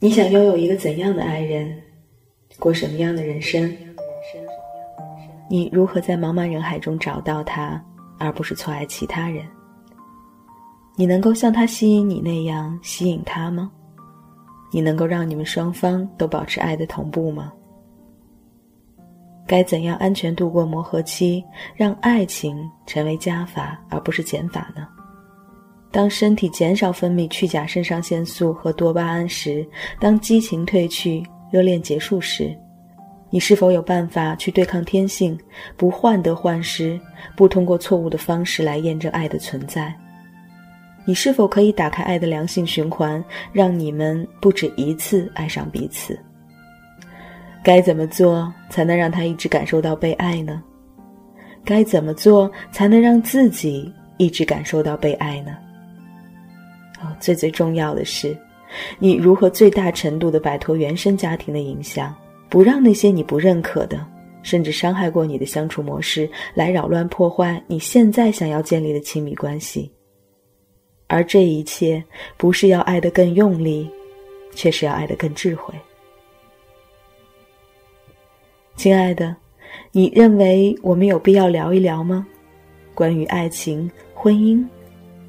你想拥有一个怎样的爱人，过什么样的人生？你如何在茫茫人海中找到他，而不是错爱其他人？你能够像他吸引你那样吸引他吗？你能够让你们双方都保持爱的同步吗？该怎样安全度过磨合期，让爱情成为加法而不是减法呢？当身体减少分泌去甲肾上腺素和多巴胺时，当激情褪去、热恋结束时，你是否有办法去对抗天性，不患得患失，不通过错误的方式来验证爱的存在？你是否可以打开爱的良性循环，让你们不止一次爱上彼此？该怎么做才能让他一直感受到被爱呢？该怎么做才能让自己一直感受到被爱呢？哦，最最重要的是，你如何最大程度的摆脱原生家庭的影响，不让那些你不认可的，甚至伤害过你的相处模式来扰乱破坏你现在想要建立的亲密关系。而这一切，不是要爱得更用力，却是要爱得更智慧。亲爱的，你认为我们有必要聊一聊吗？关于爱情、婚姻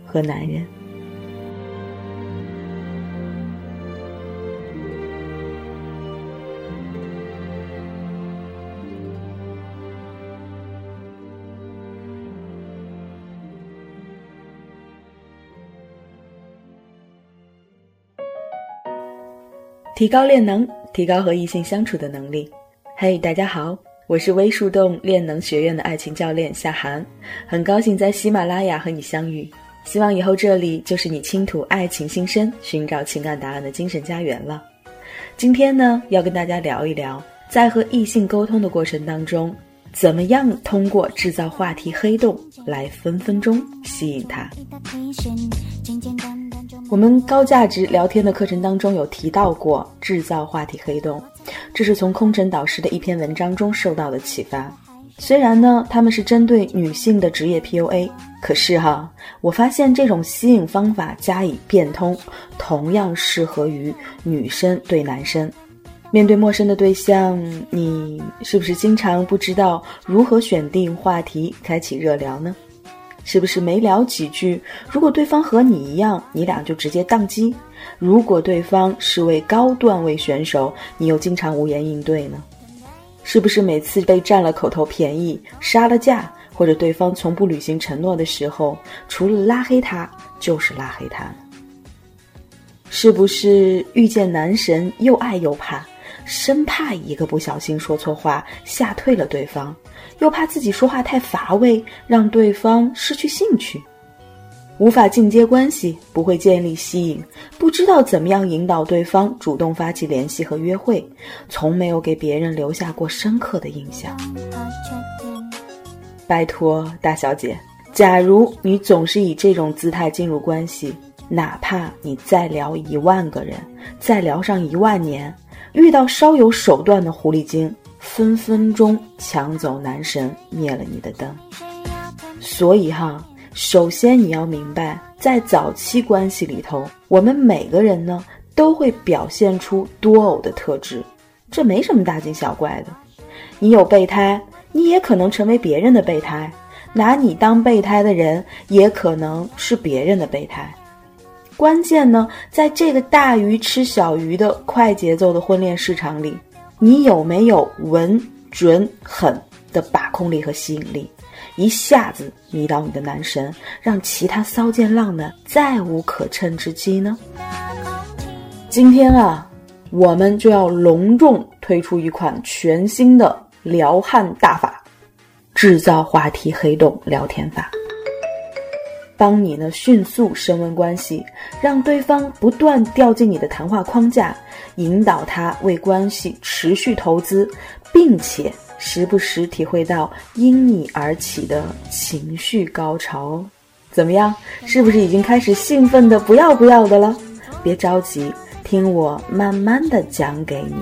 和男人。提高恋能，提高和异性相处的能力。嘿，大家好，我是微树洞恋能学院的爱情教练夏涵，很高兴在喜马拉雅和你相遇。希望以后这里就是你倾吐爱情心声、寻找情感答案的精神家园了。今天呢，要跟大家聊一聊，在和异性沟通的过程当中，怎么样通过制造话题黑洞来分分钟吸引他。我们高价值聊天的课程当中有提到过制造话题黑洞，这是从空城导师的一篇文章中受到的启发。虽然呢，他们是针对女性的职业 PUA，可是哈，我发现这种吸引方法加以变通，同样适合于女生对男生。面对陌生的对象，你是不是经常不知道如何选定话题开启热聊呢？是不是没聊几句？如果对方和你一样，你俩就直接宕机；如果对方是位高段位选手，你又经常无言应对呢？是不是每次被占了口头便宜、杀了价，或者对方从不履行承诺的时候，除了拉黑他就是拉黑他？是不是遇见男神又爱又怕，生怕一个不小心说错话吓退了对方？又怕自己说话太乏味，让对方失去兴趣，无法进阶关系，不会建立吸引，不知道怎么样引导对方主动发起联系和约会，从没有给别人留下过深刻的印象。拜托，大小姐，假如你总是以这种姿态进入关系，哪怕你再聊一万个人，再聊上一万年，遇到稍有手段的狐狸精。分分钟抢走男神，灭了你的灯。所以哈，首先你要明白，在早期关系里头，我们每个人呢都会表现出多偶的特质，这没什么大惊小怪的。你有备胎，你也可能成为别人的备胎；拿你当备胎的人，也可能是别人的备胎。关键呢，在这个大鱼吃小鱼的快节奏的婚恋市场里。你有没有稳、准、狠的把控力和吸引力，一下子迷倒你的男神，让其他骚贱浪们再无可乘之机呢？今天啊，我们就要隆重推出一款全新的撩汉大法——制造话题黑洞聊天法。帮你呢迅速升温关系，让对方不断掉进你的谈话框架，引导他为关系持续投资，并且时不时体会到因你而起的情绪高潮哦。怎么样？是不是已经开始兴奋的不要不要的了？别着急，听我慢慢的讲给你。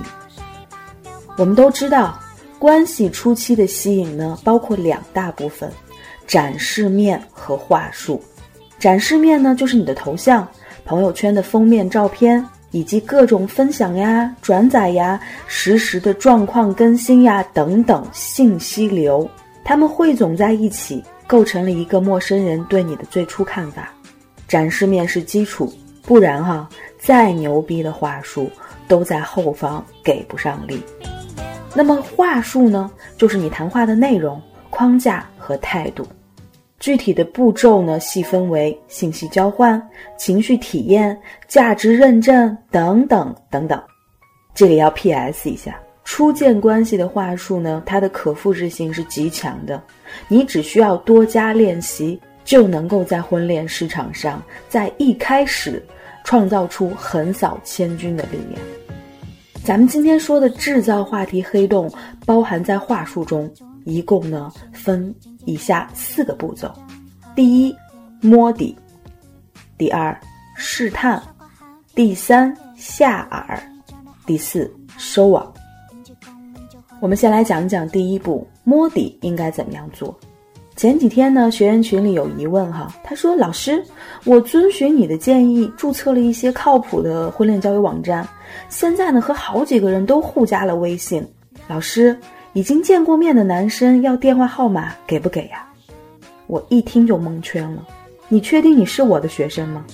我们都知道，关系初期的吸引呢，包括两大部分。展示面和话术，展示面呢就是你的头像、朋友圈的封面照片，以及各种分享呀、转载呀、实时的状况更新呀等等信息流，它们汇总在一起，构成了一个陌生人对你的最初看法。展示面是基础，不然哈，再牛逼的话术都在后方给不上力。那么话术呢，就是你谈话的内容、框架和态度。具体的步骤呢，细分为信息交换、情绪体验、价值认证等等等等。这里要 P.S. 一下，初见关系的话术呢，它的可复制性是极强的，你只需要多加练习，就能够在婚恋市场上，在一开始创造出横扫千军的力量。咱们今天说的制造话题黑洞，包含在话术中，一共呢分。以下四个步骤：第一，摸底；第二，试探；第三，下饵；第四，收网。我们先来讲讲第一步，摸底应该怎么样做。前几天呢，学员群里有疑问哈，他说：“老师，我遵循你的建议，注册了一些靠谱的婚恋交友网站，现在呢和好几个人都互加了微信，老师。”已经见过面的男生要电话号码给不给呀？我一听就蒙圈了。你确定你是我的学生吗？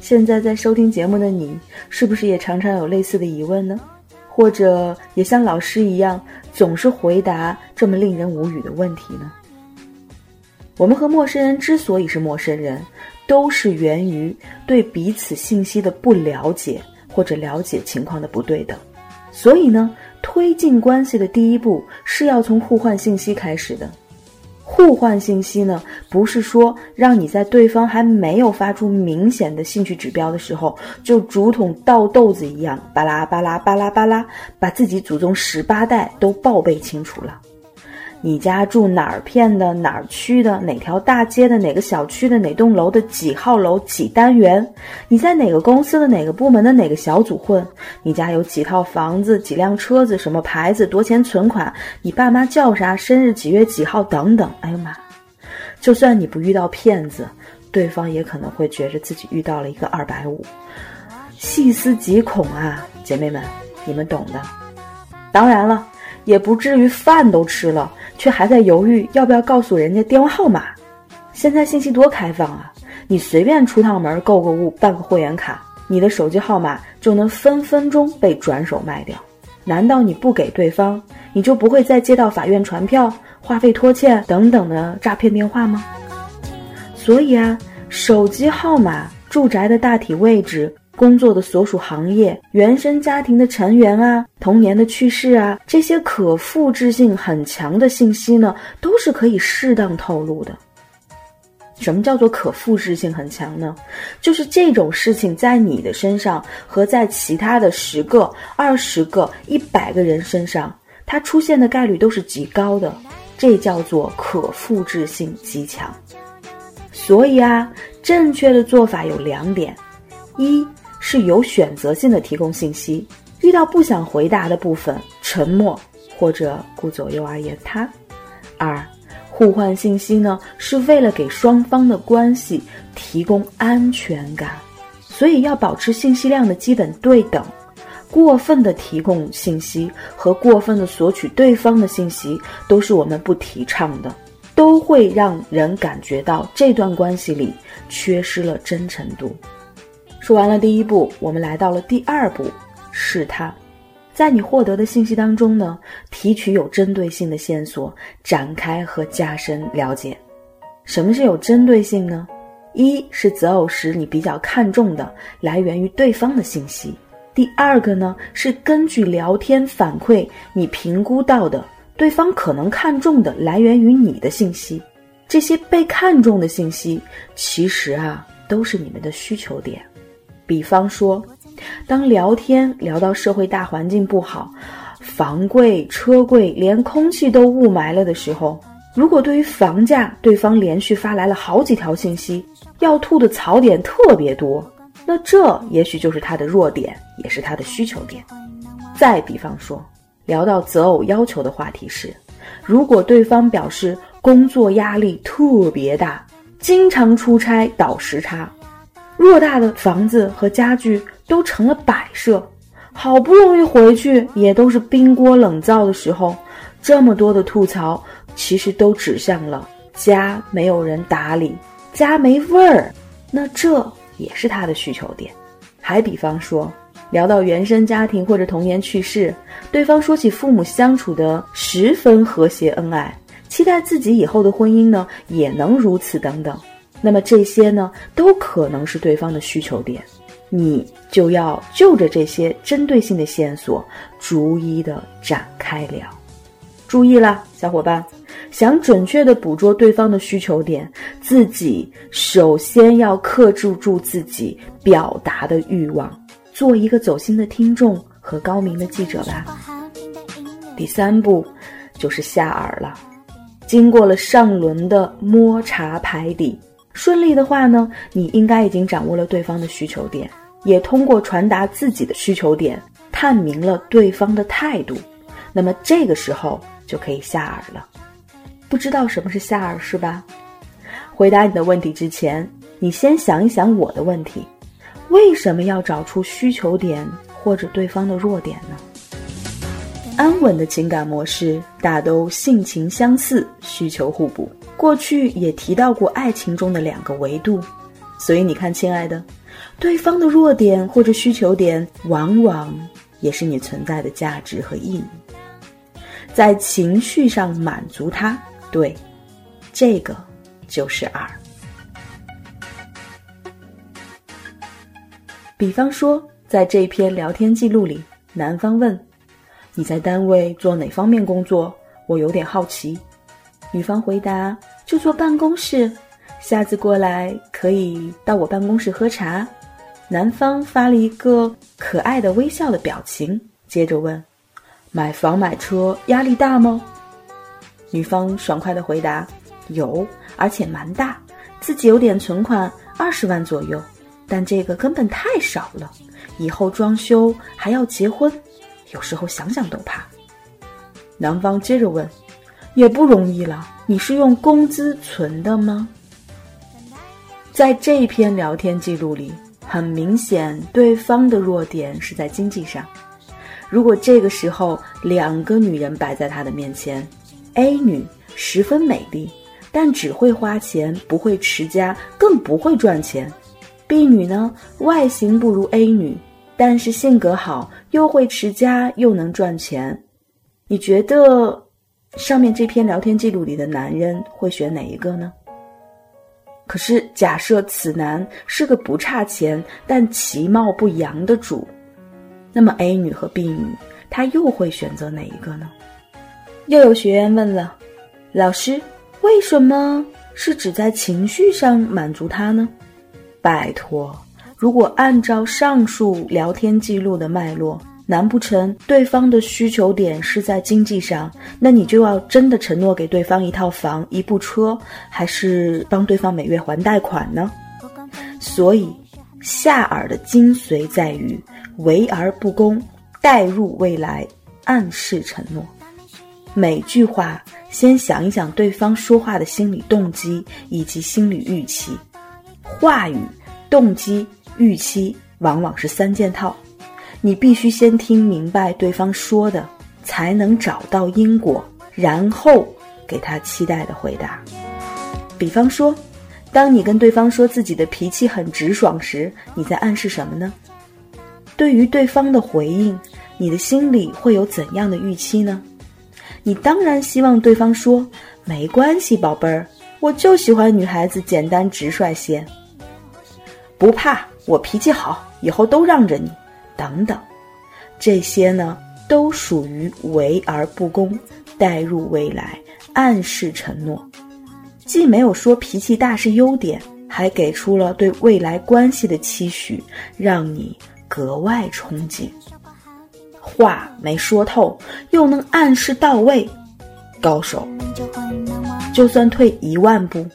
现在在收听节目的你，是不是也常常有类似的疑问呢？或者也像老师一样，总是回答这么令人无语的问题呢？我们和陌生人之所以是陌生人，都是源于对彼此信息的不了解，或者了解情况的不对等。所以呢？推进关系的第一步是要从互换信息开始的。互换信息呢，不是说让你在对方还没有发出明显的兴趣指标的时候，就竹筒倒豆子一样，巴拉巴拉巴拉巴拉，把自己祖宗十八代都报备清楚了。你家住哪儿片的哪儿区的哪条大街的哪个小区的哪栋楼的几号楼几单元？你在哪个公司的哪个部门的哪个小组混？你家有几套房子几辆车子什么牌子多钱存款？你爸妈叫啥？生日几月几号？等等。哎呦妈！就算你不遇到骗子，对方也可能会觉着自己遇到了一个二百五。细思极恐啊，姐妹们，你们懂的。当然了。也不至于饭都吃了，却还在犹豫要不要告诉人家电话号码。现在信息多开放啊！你随便出趟门、购个物、办个会员卡，你的手机号码就能分分钟被转手卖掉。难道你不给对方，你就不会再接到法院传票、话费拖欠等等的诈骗电话吗？所以啊，手机号码、住宅的大体位置。工作的所属行业、原生家庭的成员啊、童年的趣事啊，这些可复制性很强的信息呢，都是可以适当透露的。什么叫做可复制性很强呢？就是这种事情在你的身上和在其他的十个、二十个、一百个人身上，它出现的概率都是极高的，这叫做可复制性极强。所以啊，正确的做法有两点：一。是有选择性的提供信息，遇到不想回答的部分，沉默或者顾左右而言他。二，互换信息呢，是为了给双方的关系提供安全感，所以要保持信息量的基本对等。过分的提供信息和过分的索取对方的信息，都是我们不提倡的，都会让人感觉到这段关系里缺失了真诚度。说完了第一步，我们来到了第二步，试探。在你获得的信息当中呢，提取有针对性的线索，展开和加深了解。什么是有针对性呢？一是择偶时你比较看重的来源于对方的信息；第二个呢，是根据聊天反馈你评估到的对方可能看重的来源于你的信息。这些被看重的信息，其实啊，都是你们的需求点。比方说，当聊天聊到社会大环境不好，房贵车贵，连空气都雾霾了的时候，如果对于房价，对方连续发来了好几条信息，要吐的槽点特别多，那这也许就是他的弱点，也是他的需求点。再比方说，聊到择偶要求的话题时，如果对方表示工作压力特别大，经常出差倒时差。偌大的房子和家具都成了摆设。好不容易回去，也都是冰锅冷灶的时候，这么多的吐槽，其实都指向了家没有人打理，家没味儿。那这也是他的需求点。还比方说，聊到原生家庭或者童年趣事，对方说起父母相处的十分和谐恩爱，期待自己以后的婚姻呢也能如此等等。那么这些呢，都可能是对方的需求点。你就要就着这些针对性的线索，逐一的展开聊。注意了，小伙伴，想准确的捕捉对方的需求点，自己首先要克制住自己表达的欲望，做一个走心的听众和高明的记者吧。第三步就是下饵了，经过了上轮的摸查排底。顺利的话呢，你应该已经掌握了对方的需求点，也通过传达自己的需求点，探明了对方的态度。那么这个时候就可以下饵了。不知道什么是下饵是吧？回答你的问题之前，你先想一想我的问题：为什么要找出需求点或者对方的弱点呢？安稳的情感模式，大都性情相似，需求互补。过去也提到过爱情中的两个维度，所以你看，亲爱的，对方的弱点或者需求点，往往也是你存在的价值和意义。在情绪上满足他，对，这个就是二。比方说，在这篇聊天记录里，男方问：“你在单位做哪方面工作？我有点好奇。”女方回答：“就坐办公室，下次过来可以到我办公室喝茶。”男方发了一个可爱的微笑的表情，接着问：“买房买车压力大吗？”女方爽快的回答：“有，而且蛮大，自己有点存款，二十万左右，但这个根本太少了，以后装修还要结婚，有时候想想都怕。”男方接着问。也不容易了。你是用工资存的吗？在这一篇聊天记录里，很明显对方的弱点是在经济上。如果这个时候两个女人摆在他的面前，A 女十分美丽，但只会花钱，不会持家，更不会赚钱；B 女呢，外形不如 A 女，但是性格好，又会持家，又能赚钱。你觉得？上面这篇聊天记录里的男人会选哪一个呢？可是假设此男是个不差钱但其貌不扬的主，那么 A 女和 B 女他又会选择哪一个呢？又有学员问了，老师，为什么是只在情绪上满足他呢？拜托，如果按照上述聊天记录的脉络。难不成对方的需求点是在经济上？那你就要真的承诺给对方一套房、一部车，还是帮对方每月还贷款呢？所以，下饵的精髓在于为而不恭，带入未来，暗示承诺。每句话先想一想对方说话的心理动机以及心理预期，话语、动机、预期往往是三件套。你必须先听明白对方说的，才能找到因果，然后给他期待的回答。比方说，当你跟对方说自己的脾气很直爽时，你在暗示什么呢？对于对方的回应，你的心里会有怎样的预期呢？你当然希望对方说：“没关系，宝贝儿，我就喜欢女孩子简单直率些。”不怕，我脾气好，以后都让着你。等等，这些呢都属于为而不恭，带入未来，暗示承诺，既没有说脾气大是优点，还给出了对未来关系的期许，让你格外憧憬。话没说透，又能暗示到位，高手。就算退一万步，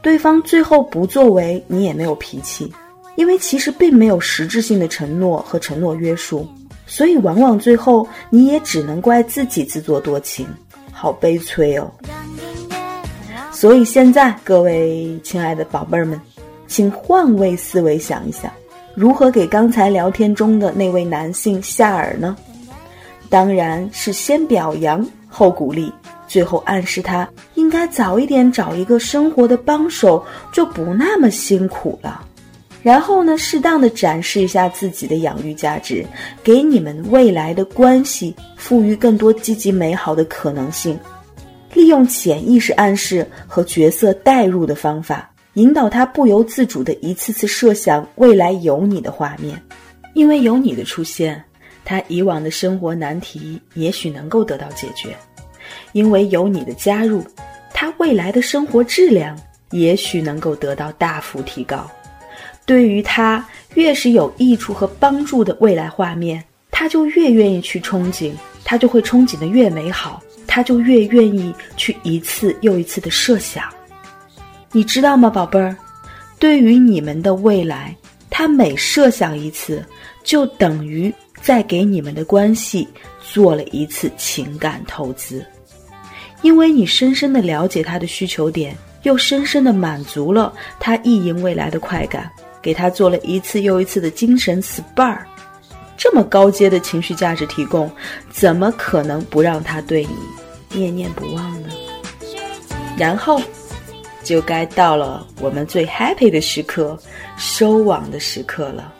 对方最后不作为，你也没有脾气。因为其实并没有实质性的承诺和承诺约束，所以往往最后你也只能怪自己自作多情，好悲催哦。所以现在各位亲爱的宝贝儿们，请换位思维想一想，如何给刚才聊天中的那位男性下饵呢？当然是先表扬后鼓励，最后暗示他应该早一点找一个生活的帮手，就不那么辛苦了。然后呢，适当的展示一下自己的养育价值，给你们未来的关系赋予更多积极美好的可能性。利用潜意识暗示和角色代入的方法，引导他不由自主的一次次设想未来有你的画面，因为有你的出现，他以往的生活难题也许能够得到解决；因为有你的加入，他未来的生活质量也许能够得到大幅提高。对于他越是有益处和帮助的未来画面，他就越愿意去憧憬，他就会憧憬的越美好。他就越愿意去一次又一次的设想，你知道吗，宝贝儿？对于你们的未来，他每设想一次，就等于在给你们的关系做了一次情感投资，因为你深深的了解他的需求点，又深深的满足了他意淫未来的快感，给他做了一次又一次的精神 SPA。这么高阶的情绪价值提供，怎么可能不让他对你念念不忘呢？然后，就该到了我们最 happy 的时刻——收网的时刻了。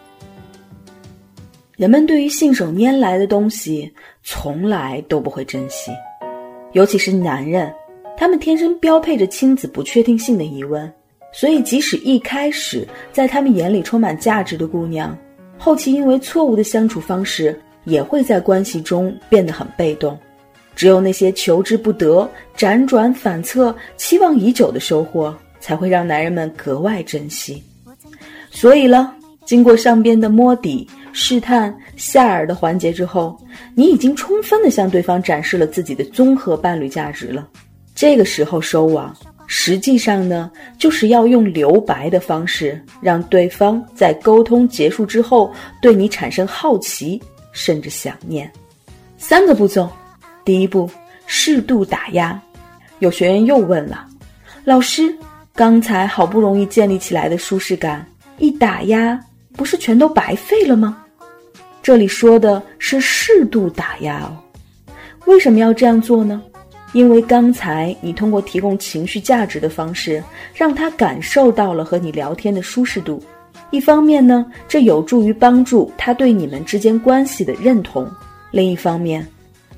人们对于信手拈来的东西，从来都不会珍惜，尤其是男人，他们天生标配着亲子不确定性的疑问，所以即使一开始在他们眼里充满价值的姑娘。后期因为错误的相处方式，也会在关系中变得很被动。只有那些求之不得、辗转反侧、期望已久的收获，才会让男人们格外珍惜。所以了，经过上边的摸底、试探、下饵的环节之后，你已经充分的向对方展示了自己的综合伴侣价值了。这个时候收网。实际上呢，就是要用留白的方式，让对方在沟通结束之后对你产生好奇，甚至想念。三个步骤，第一步，适度打压。有学员又问了，老师，刚才好不容易建立起来的舒适感，一打压，不是全都白费了吗？这里说的是适度打压哦。为什么要这样做呢？因为刚才你通过提供情绪价值的方式，让他感受到了和你聊天的舒适度。一方面呢，这有助于帮助他对你们之间关系的认同；另一方面，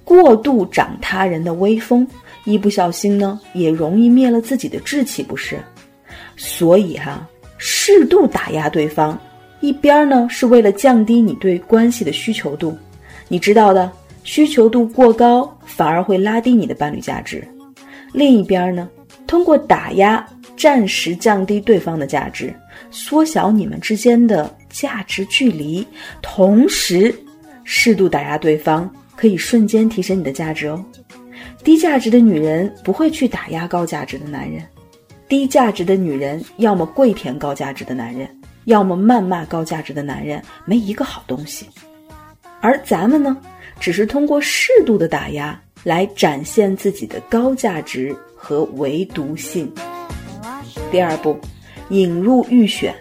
过度长他人的威风，一不小心呢，也容易灭了自己的志气，不是？所以哈，适度打压对方，一边呢是为了降低你对关系的需求度，你知道的。需求度过高，反而会拉低你的伴侣价值。另一边呢，通过打压暂时降低对方的价值，缩小你们之间的价值距离，同时适度打压对方，可以瞬间提升你的价值哦。低价值的女人不会去打压高价值的男人，低价值的女人要么跪舔高价值的男人，要么谩骂高价值的男人，没一个好东西。而咱们呢？只是通过适度的打压来展现自己的高价值和唯独性。第二步，引入预选，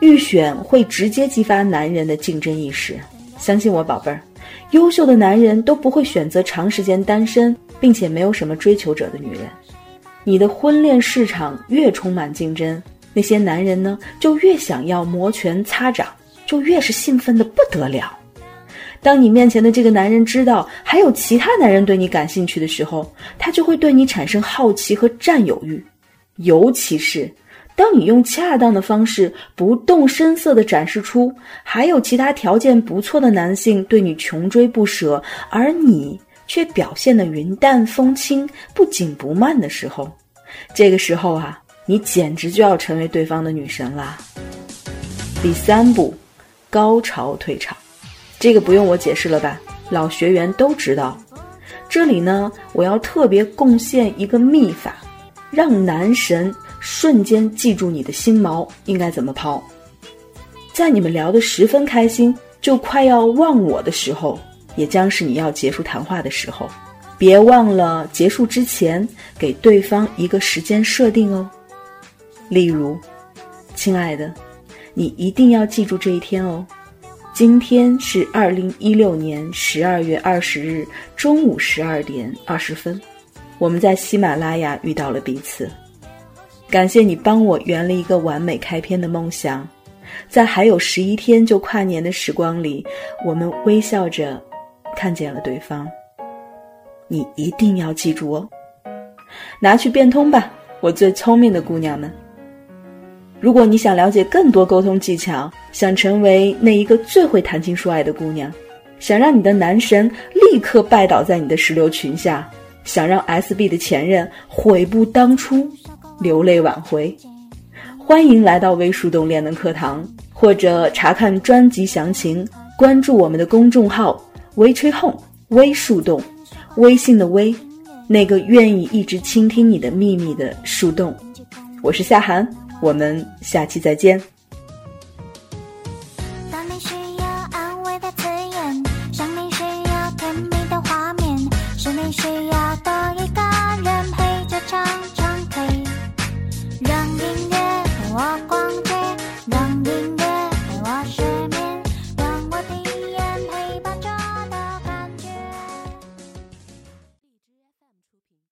预选会直接激发男人的竞争意识。相信我，宝贝儿，优秀的男人都不会选择长时间单身并且没有什么追求者的女人。你的婚恋市场越充满竞争，那些男人呢就越想要摩拳擦掌，就越是兴奋的不得了。当你面前的这个男人知道还有其他男人对你感兴趣的时候，他就会对你产生好奇和占有欲。尤其是当你用恰当的方式，不动声色地展示出还有其他条件不错的男性对你穷追不舍，而你却表现得云淡风轻、不紧不慢的时候，这个时候啊，你简直就要成为对方的女神啦。第三步，高潮退场。这个不用我解释了吧？老学员都知道。这里呢，我要特别贡献一个秘法，让男神瞬间记住你的心毛应该怎么抛。在你们聊得十分开心，就快要忘我的时候，也将是你要结束谈话的时候。别忘了结束之前给对方一个时间设定哦。例如，亲爱的，你一定要记住这一天哦。今天是二零一六年十二月二十日中午十二点二十分，我们在喜马拉雅遇到了彼此。感谢你帮我圆了一个完美开篇的梦想，在还有十一天就跨年的时光里，我们微笑着看见了对方。你一定要记住哦，拿去变通吧，我最聪明的姑娘们。如果你想了解更多沟通技巧，想成为那一个最会谈情说爱的姑娘，想让你的男神立刻拜倒在你的石榴裙下，想让 SB 的前任悔不当初。流泪挽回，欢迎来到微树洞练能课堂，或者查看专辑详情，关注我们的公众号“微吹哄微树洞”，微信的微，那个愿意一直倾听你的秘密的树洞。我是夏涵，我们下期再见。